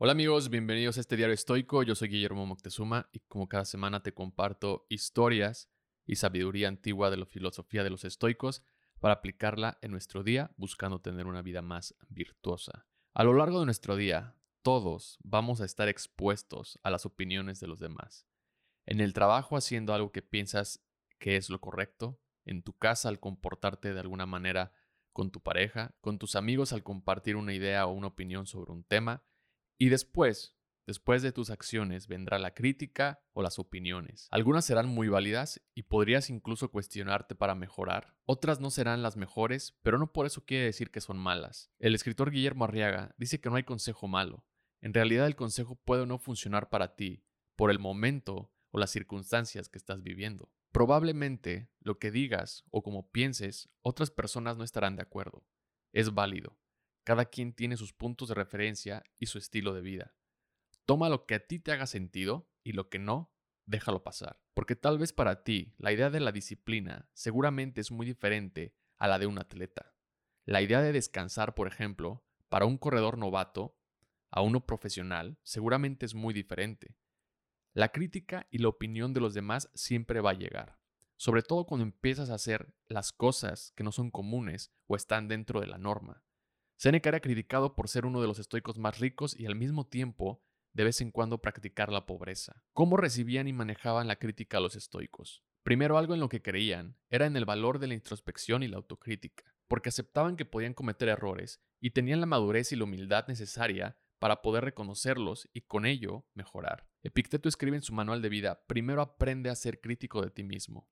Hola amigos, bienvenidos a este diario estoico. Yo soy Guillermo Moctezuma y como cada semana te comparto historias y sabiduría antigua de la filosofía de los estoicos para aplicarla en nuestro día buscando tener una vida más virtuosa. A lo largo de nuestro día, todos vamos a estar expuestos a las opiniones de los demás. En el trabajo haciendo algo que piensas que es lo correcto, en tu casa al comportarte de alguna manera con tu pareja, con tus amigos al compartir una idea o una opinión sobre un tema, y después, después de tus acciones, vendrá la crítica o las opiniones. Algunas serán muy válidas y podrías incluso cuestionarte para mejorar. Otras no serán las mejores, pero no por eso quiere decir que son malas. El escritor Guillermo Arriaga dice que no hay consejo malo. En realidad el consejo puede no funcionar para ti, por el momento o las circunstancias que estás viviendo. Probablemente lo que digas o como pienses, otras personas no estarán de acuerdo. Es válido. Cada quien tiene sus puntos de referencia y su estilo de vida. Toma lo que a ti te haga sentido y lo que no, déjalo pasar. Porque tal vez para ti la idea de la disciplina seguramente es muy diferente a la de un atleta. La idea de descansar, por ejemplo, para un corredor novato a uno profesional seguramente es muy diferente. La crítica y la opinión de los demás siempre va a llegar, sobre todo cuando empiezas a hacer las cosas que no son comunes o están dentro de la norma. Seneca era criticado por ser uno de los estoicos más ricos y al mismo tiempo de vez en cuando practicar la pobreza. ¿Cómo recibían y manejaban la crítica a los estoicos? Primero algo en lo que creían era en el valor de la introspección y la autocrítica, porque aceptaban que podían cometer errores y tenían la madurez y la humildad necesaria para poder reconocerlos y con ello mejorar. Epicteto escribe en su manual de vida, primero aprende a ser crítico de ti mismo.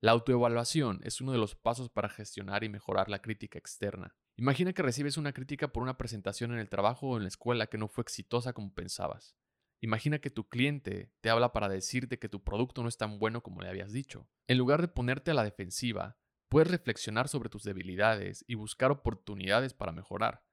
La autoevaluación es uno de los pasos para gestionar y mejorar la crítica externa. Imagina que recibes una crítica por una presentación en el trabajo o en la escuela que no fue exitosa como pensabas. Imagina que tu cliente te habla para decirte que tu producto no es tan bueno como le habías dicho. En lugar de ponerte a la defensiva, puedes reflexionar sobre tus debilidades y buscar oportunidades para mejorar.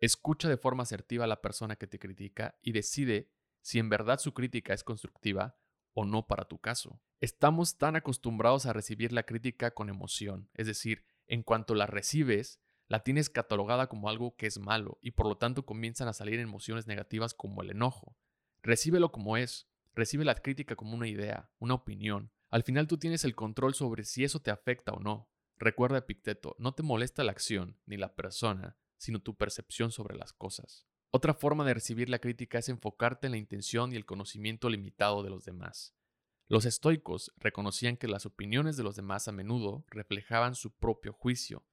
Escucha de forma asertiva a la persona que te critica y decide si en verdad su crítica es constructiva o no para tu caso. Estamos tan acostumbrados a recibir la crítica con emoción, es decir, en cuanto la recibes, la tienes catalogada como algo que es malo y por lo tanto comienzan a salir emociones negativas como el enojo. Recíbelo como es, recibe la crítica como una idea, una opinión. Al final tú tienes el control sobre si eso te afecta o no. Recuerda Epicteto, no te molesta la acción ni la persona, sino tu percepción sobre las cosas. Otra forma de recibir la crítica es enfocarte en la intención y el conocimiento limitado de los demás. Los estoicos reconocían que las opiniones de los demás a menudo reflejaban su propio juicio,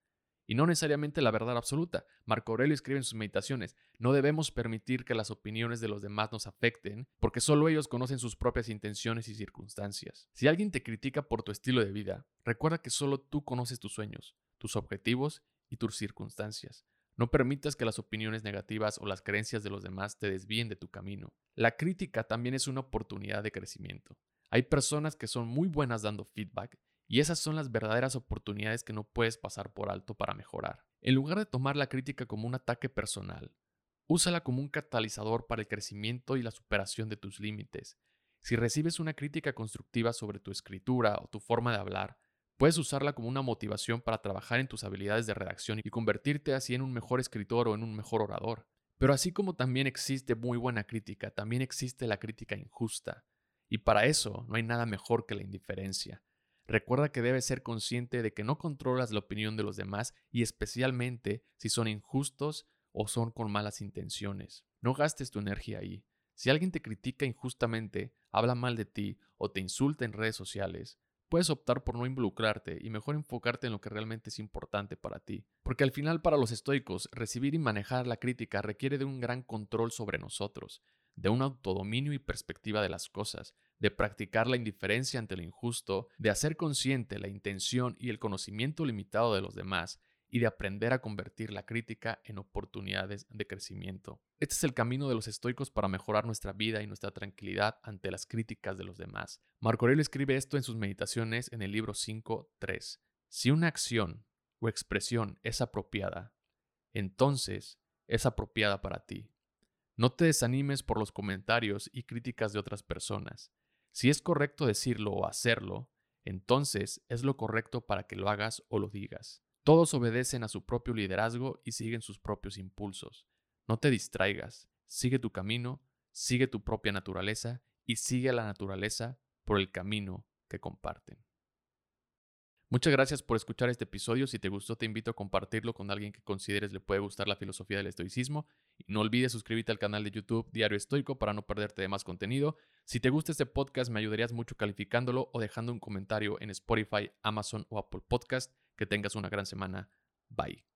y no necesariamente la verdad absoluta. Marco Aurelio escribe en sus meditaciones, no debemos permitir que las opiniones de los demás nos afecten, porque solo ellos conocen sus propias intenciones y circunstancias. Si alguien te critica por tu estilo de vida, recuerda que solo tú conoces tus sueños, tus objetivos y tus circunstancias. No permitas que las opiniones negativas o las creencias de los demás te desvíen de tu camino. La crítica también es una oportunidad de crecimiento. Hay personas que son muy buenas dando feedback y esas son las verdaderas oportunidades que no puedes pasar por alto para mejorar. En lugar de tomar la crítica como un ataque personal, úsala como un catalizador para el crecimiento y la superación de tus límites. Si recibes una crítica constructiva sobre tu escritura o tu forma de hablar, puedes usarla como una motivación para trabajar en tus habilidades de redacción y convertirte así en un mejor escritor o en un mejor orador. Pero así como también existe muy buena crítica, también existe la crítica injusta. Y para eso no hay nada mejor que la indiferencia. Recuerda que debes ser consciente de que no controlas la opinión de los demás y especialmente si son injustos o son con malas intenciones. No gastes tu energía ahí. Si alguien te critica injustamente, habla mal de ti o te insulta en redes sociales, puedes optar por no involucrarte y mejor enfocarte en lo que realmente es importante para ti. Porque al final para los estoicos, recibir y manejar la crítica requiere de un gran control sobre nosotros, de un autodominio y perspectiva de las cosas, de practicar la indiferencia ante lo injusto, de hacer consciente la intención y el conocimiento limitado de los demás, y de aprender a convertir la crítica en oportunidades de crecimiento. Este es el camino de los estoicos para mejorar nuestra vida y nuestra tranquilidad ante las críticas de los demás. Marco Aurelio escribe esto en sus meditaciones en el libro 5.3. Si una acción o expresión es apropiada, entonces es apropiada para ti. No te desanimes por los comentarios y críticas de otras personas. Si es correcto decirlo o hacerlo, entonces es lo correcto para que lo hagas o lo digas. Todos obedecen a su propio liderazgo y siguen sus propios impulsos. No te distraigas. sigue tu camino, sigue tu propia naturaleza y sigue a la naturaleza por el camino que comparten. Muchas gracias por escuchar este episodio. Si te gustó, te invito a compartirlo con alguien que consideres le puede gustar la filosofía del estoicismo. Y no olvides suscribirte al canal de YouTube Diario Estoico para no perderte de más contenido. Si te gusta este podcast, me ayudarías mucho calificándolo o dejando un comentario en Spotify, Amazon o Apple Podcast. Que tengas una gran semana. Bye.